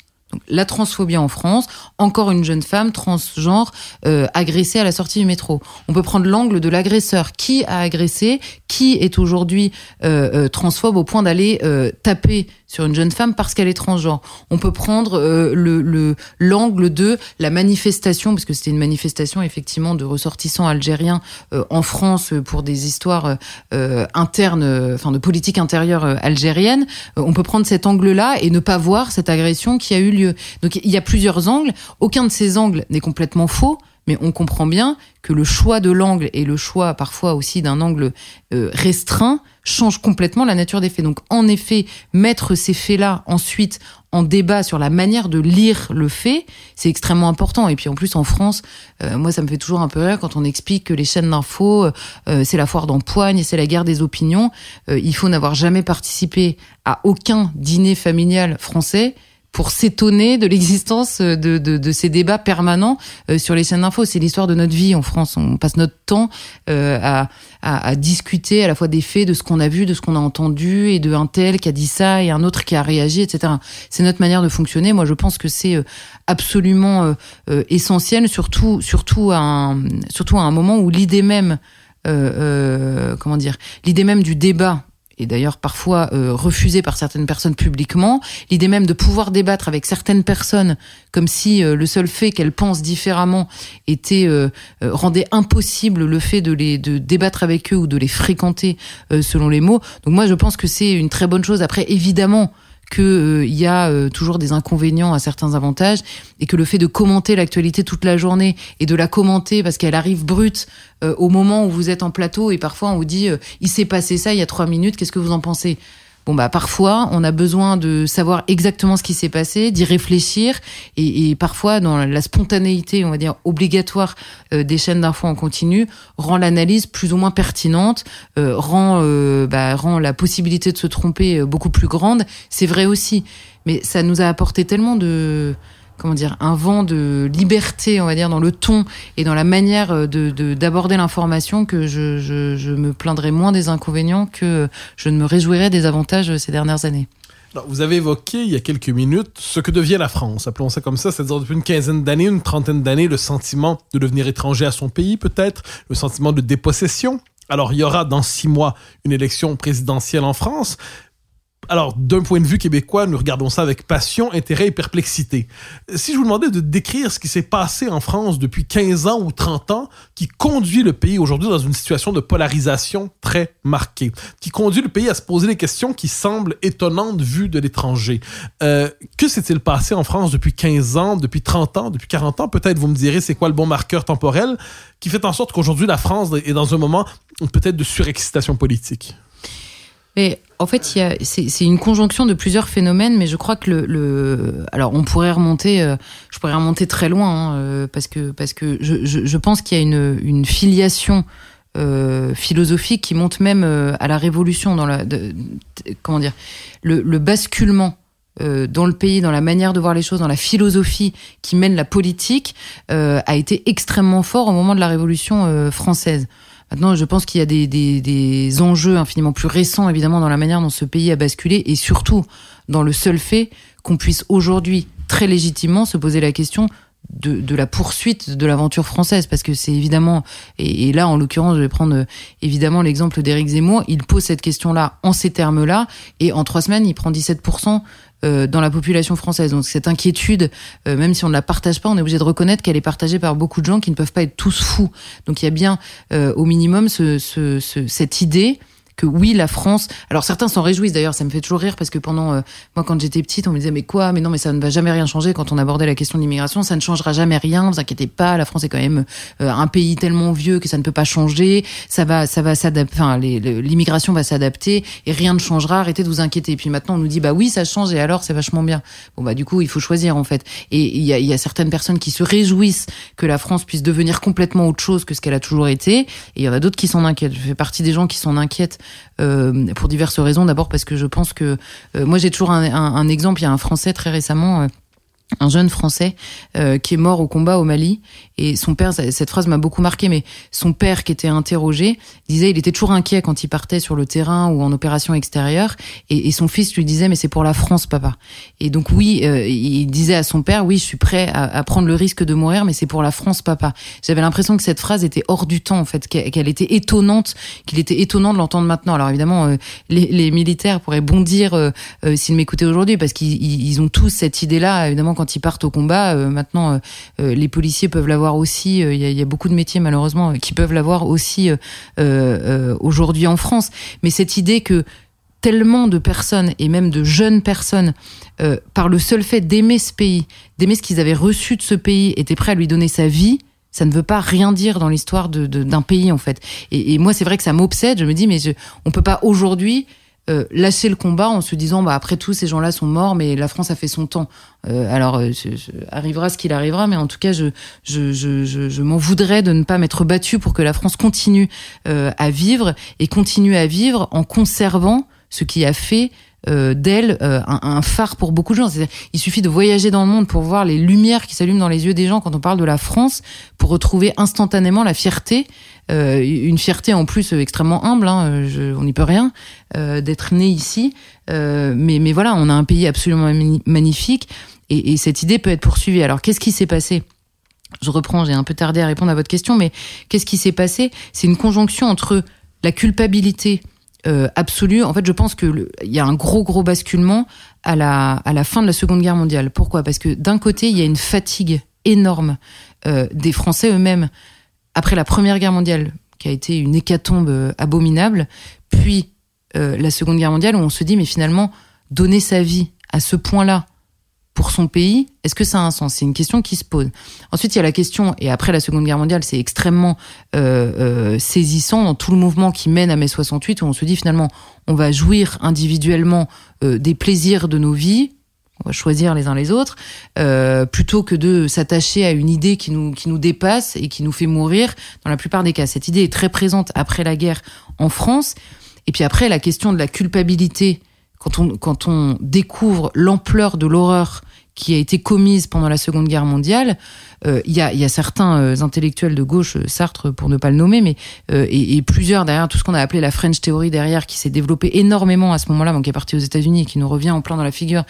la transphobie en France, encore une jeune femme transgenre euh, agressée à la sortie du métro. On peut prendre l'angle de l'agresseur. Qui a agressé? Qui est aujourd'hui euh, euh, transphobe au point d'aller euh, taper sur une jeune femme parce qu'elle est transgenre? On peut prendre le l'angle de la manifestation, parce que c'était une manifestation effectivement de ressortissants algériens en France pour des histoires internes, enfin de politique intérieure algérienne. on peut prendre cet angle-là et ne pas voir cette agression qui a eu lieu donc il y a plusieurs angles. Aucun de ces angles n'est complètement faux, mais on comprend bien que le choix de l'angle et le choix parfois aussi d'un angle euh, restreint change complètement la nature des faits. Donc en effet, mettre ces faits-là ensuite en débat sur la manière de lire le fait, c'est extrêmement important. Et puis en plus en France, euh, moi ça me fait toujours un peu rire quand on explique que les chaînes d'infos, euh, c'est la foire d'empoigne c'est la guerre des opinions. il faut n'avoir jamais participé à aucun dîner familial français pour s'étonner de l'existence de, de, de, ces débats permanents euh, sur les chaînes d'infos. C'est l'histoire de notre vie en France. On passe notre temps euh, à, à, à, discuter à la fois des faits, de ce qu'on a vu, de ce qu'on a entendu, et de un tel qui a dit ça et un autre qui a réagi, etc. C'est notre manière de fonctionner. Moi, je pense que c'est euh, absolument euh, essentiel, surtout, surtout, à un, surtout à un moment où l'idée même, comment dire, l'idée même du débat et d'ailleurs parfois euh, refusée par certaines personnes publiquement, l'idée même de pouvoir débattre avec certaines personnes comme si euh, le seul fait qu'elles pensent différemment était euh, euh, rendait impossible le fait de les de débattre avec eux ou de les fréquenter euh, selon les mots. Donc moi je pense que c'est une très bonne chose. Après évidemment qu'il euh, y a euh, toujours des inconvénients à certains avantages et que le fait de commenter l'actualité toute la journée et de la commenter parce qu'elle arrive brute euh, au moment où vous êtes en plateau et parfois on vous dit il s'est passé ça il y a trois minutes, qu'est-ce que vous en pensez? Bon bah parfois on a besoin de savoir exactement ce qui s'est passé, d'y réfléchir et, et, parfois dans la spontanéité, on va dire obligatoire euh, des chaînes d'infos en continu, rend l'analyse plus ou moins pertinente, euh, rend euh, bah, rend la possibilité de se tromper beaucoup plus grande. C'est vrai aussi, mais ça nous a apporté tellement de comment dire, un vent de liberté, on va dire, dans le ton et dans la manière euh, de d'aborder l'information que je, me plaindrais moins des inconvénients que je ne me réjouirais des avantages ces dernières années. Alors, vous avez évoqué il y a quelques minutes ce que devient la France, appelons ça comme ça, c'est-à-dire depuis une quinzaine d'années, une trentaine d'années, le sentiment de devenir étranger à son pays peut-être, le sentiment de dépossession. Alors, il y aura dans six mois une élection présidentielle en France alors, d'un point de vue québécois, nous regardons ça avec passion, intérêt et perplexité. Si je vous demandais de décrire ce qui s'est passé en France depuis 15 ans ou 30 ans, qui conduit le pays aujourd'hui dans une situation de polarisation très marquée, qui conduit le pays à se poser des questions qui semblent étonnantes vues de l'étranger. Euh, que s'est-il passé en France depuis 15 ans, depuis 30 ans, depuis 40 ans? Peut-être vous me direz c'est quoi le bon marqueur temporel qui fait en sorte qu'aujourd'hui la France est dans un moment peut-être de surexcitation politique? Mais en fait, c'est une conjonction de plusieurs phénomènes, mais je crois que le, alors on pourrait remonter, euh, je pourrais remonter très loin, hein, euh, parce que je, pense qu'il y a une, filiation euh, philosophique qui monte même à la révolution dans la comment dire le, le basculement dans le pays, dans la manière de voir les choses, dans la philosophie qui mène la politique, a été extrêmement fort au moment de la Révolution française. Maintenant, je pense qu'il y a des, des, enjeux infiniment plus récents, évidemment, dans la manière dont ce pays a basculé, et surtout dans le seul fait qu'on puisse aujourd'hui très légitimement se poser la question de, de la poursuite de l'aventure française, parce que c'est évidemment, et, et, là, en l'occurrence, je vais prendre euh, évidemment l'exemple d'Éric Zemmour, il pose cette question-là en ces termes-là, et en trois semaines, il prend 17% euh, dans la population française. Donc cette inquiétude, euh, même si on ne la partage pas, on est obligé de reconnaître qu'elle est partagée par beaucoup de gens qui ne peuvent pas être tous fous. Donc il y a bien euh, au minimum ce, ce, cette idée que oui, la France. Alors certains s'en réjouissent d'ailleurs, ça me fait toujours rire parce que pendant euh, moi quand j'étais petite, on me disait mais quoi, mais non, mais ça ne va jamais rien changer quand on abordait la question de l'immigration, ça ne changera jamais rien. Vous inquiétez pas, la France est quand même euh, un pays tellement vieux que ça ne peut pas changer. Ça va, ça va s'adapter. Enfin, l'immigration va s'adapter et rien ne changera. Arrêtez de vous inquiéter. Et puis maintenant, on nous dit bah oui, ça change et alors c'est vachement bien. Bon bah du coup, il faut choisir en fait. Et il y a, y a certaines personnes qui se réjouissent que la France puisse devenir complètement autre chose que ce qu'elle a toujours été. Et il y en a d'autres qui s'en inquiètent. Je fais partie des gens qui s'en inquiètent pour diverses raisons. D'abord parce que je pense que euh, moi j'ai toujours un, exemple. Il y a un Français très récemment euh, un jeune Français euh, qui est mort au combat au Mali. Et son père cette phrase m'a beaucoup marqué mais son père qui était interrogé disait il était toujours inquiet quand il partait sur le terrain ou en opération extérieure. Et, son fils lui disait mais c'est pour la France papa. Et donc oui euh, il disait à son père oui je suis prêt à, prendre le risque de mourir mais c'est pour la France papa. J'avais l'impression que cette phrase était hors du temps en fait qu'elle était étonnante qu'il était étonnant de l'entendre maintenant. Alors évidemment euh, les, militaires pourraient bondir euh, s'ils m'écoutaient aujourd'hui parce qu'ils ont tous cette idée là évidemment ils partent au combat. Euh, maintenant, euh, euh, les policiers peuvent l'avoir aussi. Il y, a beaucoup de métiers malheureusement qui peuvent l'avoir aussi aujourd'hui en France. Mais cette idée que tellement de personnes et même de jeunes personnes, par le seul fait d'aimer ce pays, d'aimer ce qu'ils avaient reçu de ce pays, étaient prêts à lui donner sa vie, ça ne veut pas rien dire dans l'histoire d'un de, pays en fait. Et, et moi, c'est vrai que ça m'obsède. Je me dis, mais je, on peut pas aujourd'hui euh, lâcher le combat en se disant bah après tout ces gens-là sont morts mais la France a fait son temps. Euh, alors euh, arrivera ce qu'il arrivera mais en tout cas je je je, je, m'en voudrais de ne pas m'être battu pour que la France continue à vivre et continue à vivre en conservant ce qui a fait euh, d'elle euh, un, phare pour beaucoup de gens. Il suffit de voyager dans le monde pour voir les lumières qui s'allument dans les yeux des gens quand on parle de la France, pour retrouver instantanément la fierté, euh, une fierté en plus extrêmement humble, hein, on n'y peut rien, d'être né ici. mais, voilà, on a un pays absolument magnifique et, et cette idée peut être poursuivie. Alors qu'est-ce qui s'est passé? Je reprends, j'ai un peu tardé à répondre à votre question, mais qu'est-ce qui s'est passé? C'est une conjonction entre la culpabilité euh, absolue. En fait, je pense que il y a un gros gros basculement à la fin de la Seconde Guerre mondiale. Pourquoi? Parce que d'un côté, il y a une fatigue énorme euh, des Français eux-mêmes après la Première Guerre mondiale, qui a été une hécatombe euh, abominable, puis euh, la Seconde Guerre mondiale où on se dit mais finalement donner sa vie à ce point-là pour son pays, est-ce que ça a un sens? C'est une question qui se pose. Ensuite, il y a la question, et après la Seconde Guerre mondiale, c'est extrêmement euh, euh, saisissant dans tout le mouvement qui mène à mai 68, où on se dit finalement, on va jouir individuellement euh, des plaisirs de nos vies, on va choisir les uns les autres, euh, plutôt que de s'attacher à une idée qui nous, qui nous dépasse et qui nous fait mourir dans la plupart des cas. Cette idée est très présente après la guerre en France. Et puis après, la question de la culpabilité quand on, quand on découvre l'ampleur de l'horreur qui a été commise pendant la Seconde Guerre mondiale, euh, il y, a, y, a, certains euh, intellectuels de gauche, euh, Sartre pour ne pas le nommer, mais et, et, plusieurs derrière tout ce qu'on a appelé la French Theory derrière, qui s'est développé énormément à ce moment-là, donc qui est parti aux États-Unis et qui nous revient en plein dans la figure,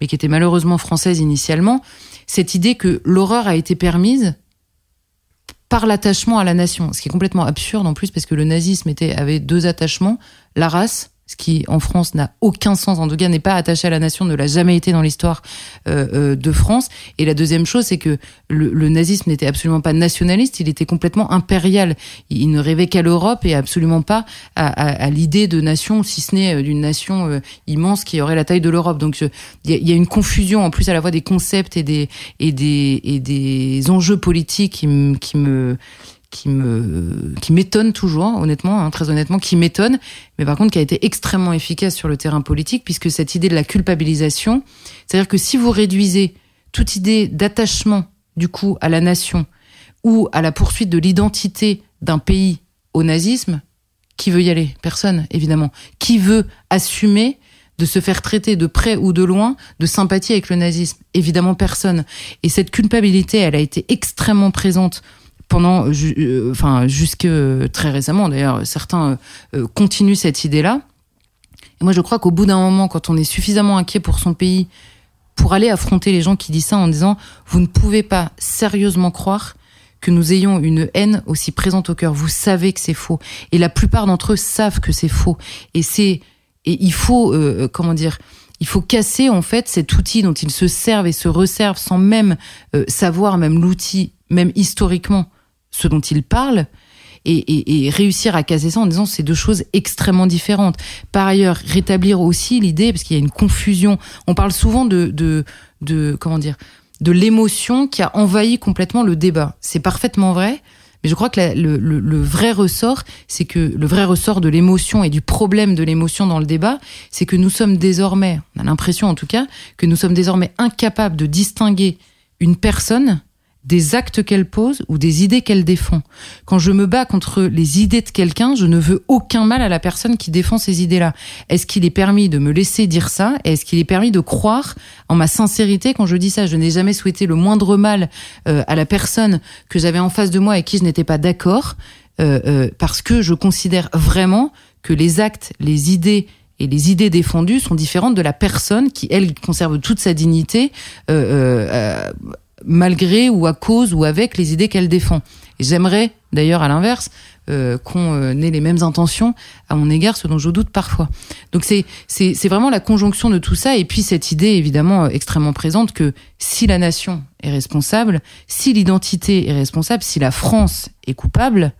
mais qui était malheureusement française initialement. Cette idée que l'horreur a été permise par l'attachement à la nation, ce qui est complètement absurde en plus parce que le nazisme était avait deux attachements, la race ce qui en France n'a aucun sens, en tout cas n'est pas attaché à la nation, ne l'a jamais été dans l'histoire euh, euh, de France. Et la deuxième chose, c'est que le, nazisme n'était absolument pas nationaliste, il était complètement impérial. Il, ne rêvait qu'à l'Europe et absolument pas à, l'idée de nation, si ce n'est euh, d'une nation immense qui aurait la taille de l'Europe. Donc il y, a une confusion en plus à la fois des concepts et des et des et des enjeux politiques qui, qui me qui me qui m'étonne toujours, honnêtement, hein, très honnêtement, qui m'étonne, mais par contre qui a été extrêmement efficace sur le terrain politique, puisque cette idée de la culpabilisation, c'est-à-dire que si vous réduisez toute idée d'attachement du coup à la nation ou à la poursuite de l'identité d'un pays au nazisme, qui veut y aller? Personne, évidemment. Qui veut assumer de se faire traiter de près ou de loin de sympathie avec le nazisme? Évidemment personne. Et cette culpabilité, elle a été extrêmement présente pendant, euh, enfin, jusque très récemment d'ailleurs, certains euh, continuent cette idée-là. Et moi, je crois qu'au bout d'un moment, quand on est suffisamment inquiet pour son pays, pour aller affronter les gens qui disent ça en disant, vous ne pouvez pas sérieusement croire que nous ayons une haine aussi présente au cœur. Vous savez que c'est faux. Et la plupart d'entre eux savent que c'est faux. Et c'est, et il faut, euh, comment dire, il faut casser en fait cet outil dont ils se servent et se resservent sans même savoir même l'outil, même historiquement ce dont il parle et, réussir à casser ça en disant c'est deux choses extrêmement différentes. Par ailleurs, rétablir aussi l'idée, parce qu'il y a une confusion, on parle souvent de, de, comment dire, de l'émotion qui a envahi complètement le débat. C'est parfaitement vrai, mais je crois que le, le, vrai ressort, c'est que le vrai ressort de l'émotion et du problème de l'émotion dans le débat, c'est que nous sommes désormais, on a l'impression en tout cas, que nous sommes désormais incapables de distinguer une personne des actes qu'elle pose ou des idées qu'elle défend. Quand je me bats contre les idées de quelqu'un, je ne veux aucun mal à la personne qui défend ces idées-là. Est-ce qu'il est permis de me laisser dire ça? Est-ce qu'il est permis de croire en ma sincérité quand je dis ça? Je n'ai jamais souhaité le moindre mal euh, à la personne que j'avais en face de moi et qui je n'étais pas d'accord, euh, euh, parce que je considère vraiment que les actes, les idées et les idées défendues sont différentes de la personne qui, elle, conserve toute sa dignité euh, malgré ou à cause ou avec les idées qu'elle défend. Et j'aimerais d'ailleurs à l'inverse euh, qu'on euh, ait les mêmes intentions à mon égard, ce dont je doute parfois. Donc c'est c'est vraiment la conjonction de tout ça et puis cette idée évidemment euh, extrêmement présente que si la nation est responsable, si l'identité est responsable, si la France est coupable,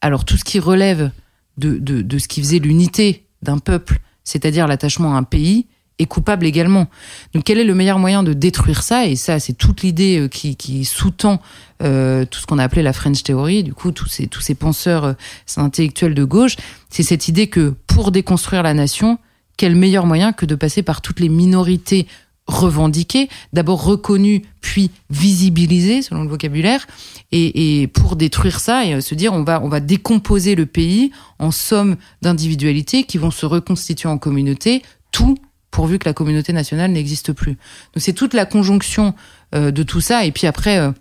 alors tout ce qui relève de de, de ce qui faisait l'unité d'un peuple, c'est-à-dire l'attachement à un pays, est coupable également. Donc quel est le meilleur moyen de détruire ça? Et ça, c'est toute l'idée euh, qui, sous-tend euh, tout ce qu'on a appelé la French Theory, du coup tous ces, tous ces penseurs euh, intellectuels de gauche, c'est cette idée que pour déconstruire la nation, quel meilleur moyen que de passer par toutes les minorités revendiquées, d'abord reconnues, puis visibilisées selon le vocabulaire, et, et, pour détruire ça et se dire on va on va décomposer le pays en somme d'individualités qui vont se reconstituer en communauté, tout pourvu que la communauté nationale n'existe plus. Donc c'est toute la conjonction euh, de tout ça. Et puis après, euh,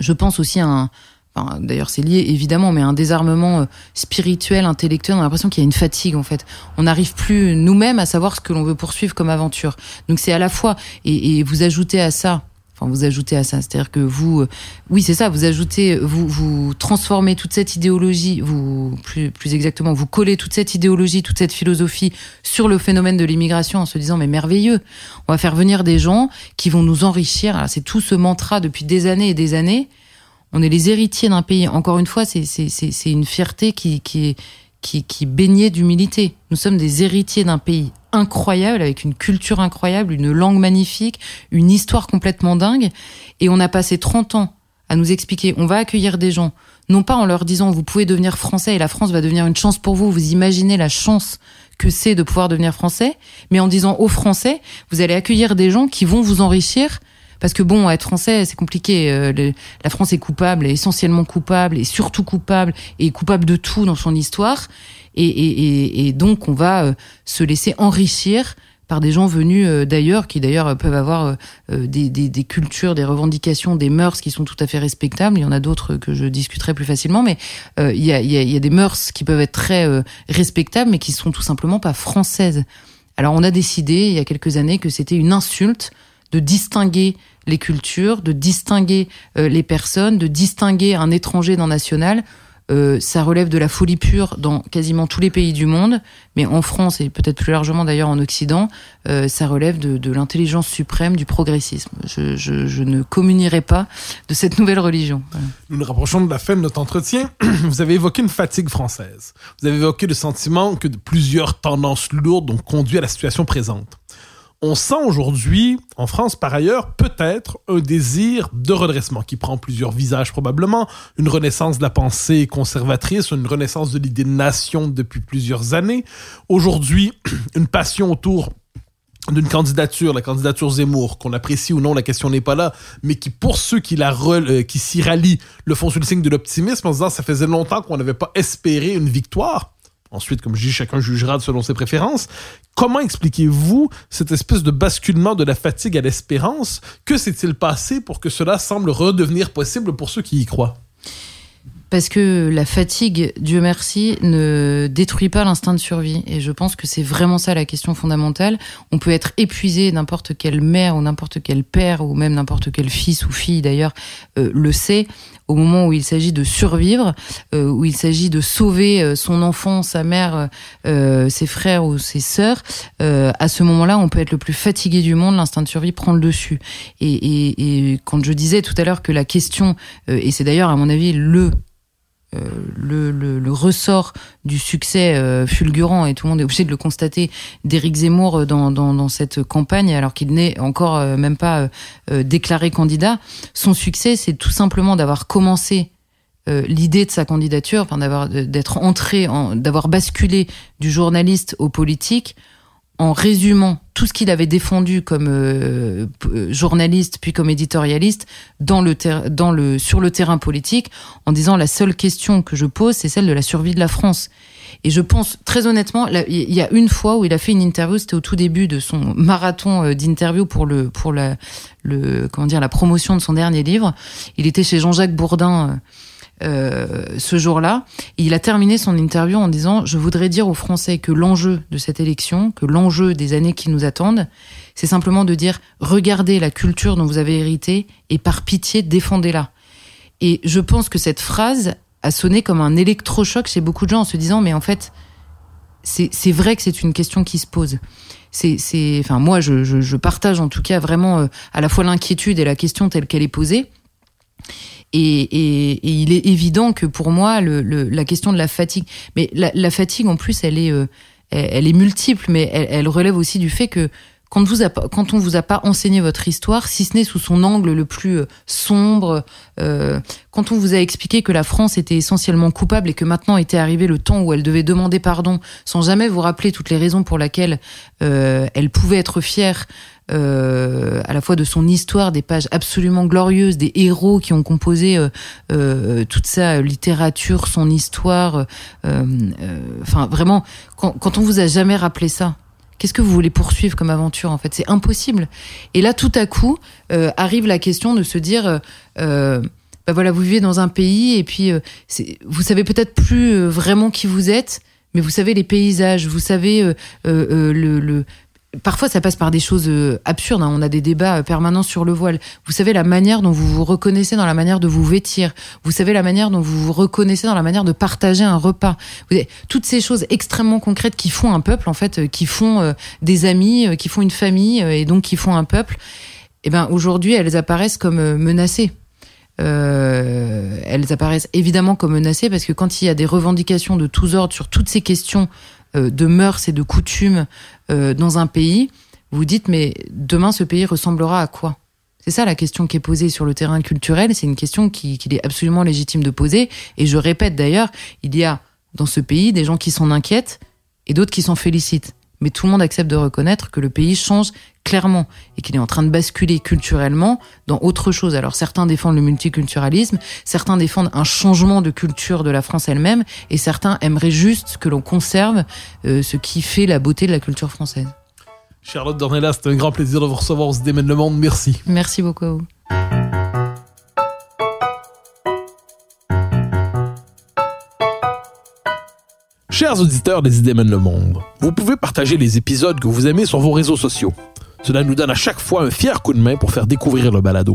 je pense aussi à un, Enfin, D'ailleurs, c'est lié évidemment, mais un désarmement euh, spirituel, intellectuel. On a l'impression qu'il y a une fatigue en fait. On n'arrive plus nous-mêmes à savoir ce que l'on veut poursuivre comme aventure. Donc c'est à la fois et, et vous ajoutez à ça vous ajoutez à ça, c'est-à-dire que vous, euh, oui, c'est ça, vous ajoutez, vous, vous transformez toute cette idéologie, vous, plus, plus exactement, vous collez toute cette idéologie, toute cette philosophie sur le phénomène de l'immigration en se disant, mais merveilleux, on va faire venir des gens qui vont nous enrichir. C'est tout ce mantra depuis des années et des années. On est les héritiers d'un pays. Encore une fois, c'est, une fierté qui, qui qui, qui baignait d'humilité. Nous sommes des héritiers d'un pays incroyable, avec une culture incroyable, une langue magnifique, une histoire complètement dingue. Et on a passé 30 ans à nous expliquer, on va accueillir des gens, non pas en leur disant, vous pouvez devenir français et la France va devenir une chance pour vous, vous imaginez la chance que c'est de pouvoir devenir français, mais en disant aux Français, vous allez accueillir des gens qui vont vous enrichir parce que bon, être français, c'est compliqué. Euh, la France est coupable, est essentiellement coupable, et surtout coupable, et coupable de tout dans son histoire. Et, donc, on va euh, se laisser enrichir par des gens venus euh, d'ailleurs, qui d'ailleurs peuvent avoir des, cultures, des revendications, des mœurs qui sont tout à fait respectables. Il y en a d'autres que je discuterai plus facilement, mais il y, a, y, a, des mœurs qui peuvent être très respectables, mais qui sont tout simplement pas françaises. Alors on a décidé il y a quelques années que c'était une insulte de distinguer les cultures, de distinguer les personnes, de distinguer un étranger d'un national. Euh, ça relève de la folie pure dans quasiment tous les pays du monde, mais en France et peut-être plus largement d'ailleurs en Occident, euh, ça relève de, l'intelligence suprême du progressisme. Je, ne communierai pas de cette nouvelle religion. Nous nous rapprochons de la fin de notre entretien. Vous avez évoqué une fatigue française. Vous avez évoqué le sentiment que plusieurs tendances lourdes ont conduit à la situation présente. On sent aujourd'hui, en France par ailleurs, peut-être un désir de redressement qui prend plusieurs visages probablement, une renaissance de la pensée conservatrice, une renaissance de l'idée de nation depuis plusieurs années. Aujourd'hui, une passion autour d'une candidature, la candidature Zemmour, qu'on apprécie ou non, la question n'est pas là, mais qui, pour ceux qui, euh, qui s'y rallient, le font sous le signe de l'optimisme en disant ça faisait longtemps qu'on n'avait pas espéré une victoire. Ensuite, comme je dis, chacun jugera selon ses préférences. Comment expliquez-vous cette espèce de basculement de la fatigue à l'espérance? Que s'est-il passé pour que cela semble redevenir possible pour ceux qui y croient? Parce que la fatigue, Dieu merci, ne détruit pas l'instinct de survie. Et je pense que c'est vraiment ça la question fondamentale. On peut être épuisé, n'importe quelle mère ou n'importe quel père ou même n'importe quel fils ou fille d'ailleurs euh, le sait au moment où il s'agit de survivre, euh, où il s'agit de sauver euh, son enfant, sa mère, ses frères ou ses sœurs, à ce moment-là, on peut être le plus fatigué du monde, l'instinct de survie prend le dessus. Et, et, et quand je disais tout à l'heure que la question, et c'est d'ailleurs à mon avis le euh, le, le, le, ressort du succès euh, fulgurant, et tout le monde est obligé de le constater, d'Éric Zemmour euh, dans, dans, dans, cette campagne, alors qu'il n'est encore même pas déclaré candidat, son succès, c'est tout simplement d'avoir commencé l'idée de sa candidature, enfin d'avoir d'être entré, d'avoir basculé du journaliste au politique en résumant tout ce qu'il avait défendu comme euh, journaliste puis comme éditorialiste dans le dans le sur le terrain politique en disant la seule question que je pose c'est celle de la survie de la France. Et je pense très honnêtement il y a une fois où il a fait une interview c'était au tout début de son marathon euh, d'interview pour le pour la le comment dire la promotion de son dernier livre. Il était chez Jean-Jacques Bourdin euh, euh, ce jour-là. Il a terminé son interview en disant Je voudrais dire aux Français que l'enjeu de cette élection, que l'enjeu des années qui nous attendent, c'est simplement de dire Regardez la culture dont vous avez hérité et par pitié, défendez-la. Et je pense que cette phrase a sonné comme un électrochoc chez beaucoup de gens en se disant Mais en fait, c'est vrai que c'est une question qui se pose. C'est, enfin, moi, je, je, je, partage en tout cas vraiment euh, à la fois l'inquiétude et la question telle qu'elle est posée. Et, il est évident que pour moi, la question de la fatigue, mais la, fatigue en plus, elle est, euh, multiple, mais elle, relève aussi du fait que quand, vous a, on vous a pas enseigné votre histoire, si ce n'est sous son angle le plus euh, sombre, euh, quand on vous a expliqué que la France était essentiellement coupable et que maintenant était arrivé le temps où elle devait demander pardon, sans jamais vous rappeler toutes les raisons pour lesquelles elle pouvait être fière euh, à la fois de son histoire, des pages absolument glorieuses, des héros qui ont composé euh, euh toute sa littérature, son histoire. Enfin, vraiment, quand, quand on vous a jamais rappelé ça, qu'est-ce que vous voulez poursuivre comme aventure en fait? C'est impossible. Et là, tout à coup, arrive la question de se dire. bah voilà, vous vivez dans un pays et puis vous savez peut-être plus vraiment qui vous êtes, mais vous savez les paysages, vous savez le, Parfois, ça passe par des choses euh, absurdes. Hein. On a des débats euh, permanents sur le voile. Vous savez la manière dont vous vous reconnaissez dans la manière de vous vêtir. Vous savez la manière dont vous vous reconnaissez dans la manière de partager un repas. Toutes ces choses extrêmement concrètes qui font un peuple, en fait, euh, qui font des amis, qui font une famille et donc qui font un peuple. Eh ben, aujourd'hui, elles apparaissent comme menacées. elles apparaissent évidemment comme menacées parce que quand il y a des revendications de tous ordres sur toutes ces questions de mœurs et de coutumes dans un pays, vous dites, mais demain, ce pays ressemblera à quoi? C'est ça la question qui est posée sur le terrain culturel. C'est une question qu'il qui est absolument légitime de poser. Et je répète d'ailleurs, il y a dans ce pays des gens qui s'en inquiètent et d'autres qui s'en félicitent. Mais tout le monde accepte de reconnaître que le pays change clairement et qu'il est en train de basculer culturellement dans autre chose. Alors certains défendent le multiculturalisme, certains défendent un changement de culture de la France elle-même et certains aimeraient juste que l'on conserve euh, ce qui fait la beauté de la culture française. Charlotte Dornella, c'était un grand plaisir de vous recevoir au Démène le Monde. Merci. Merci beaucoup à vous. Chers auditeurs des Idées mènent le monde, vous pouvez partager les épisodes que vous aimez sur vos réseaux sociaux. Cela nous donne à chaque fois un fier coup de main pour faire découvrir le balado.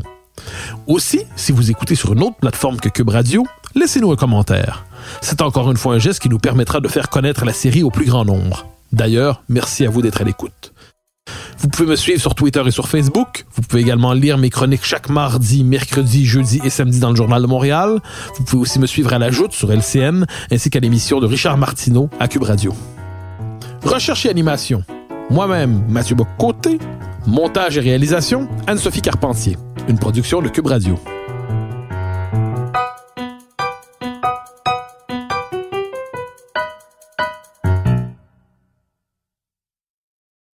Aussi, si vous écoutez sur une autre plateforme que Cube Radio, laissez-nous un commentaire. C'est encore une fois un geste qui nous permettra de faire connaître la série au plus grand nombre. D'ailleurs, merci à vous d'être à l'écoute. Vous pouvez me suivre sur Twitter et sur Facebook. Vous pouvez également lire mes chroniques chaque mardi, mercredi, jeudi et samedi dans le Journal de Montréal. Vous pouvez aussi me suivre à la joute sur LCN ainsi qu'à l'émission de Richard Martineau à Cube Radio. Recherche et animation. Moi-même, Mathieu Bocoté. Montage et réalisation, Anne-Sophie Carpentier. Une production de Cube Radio.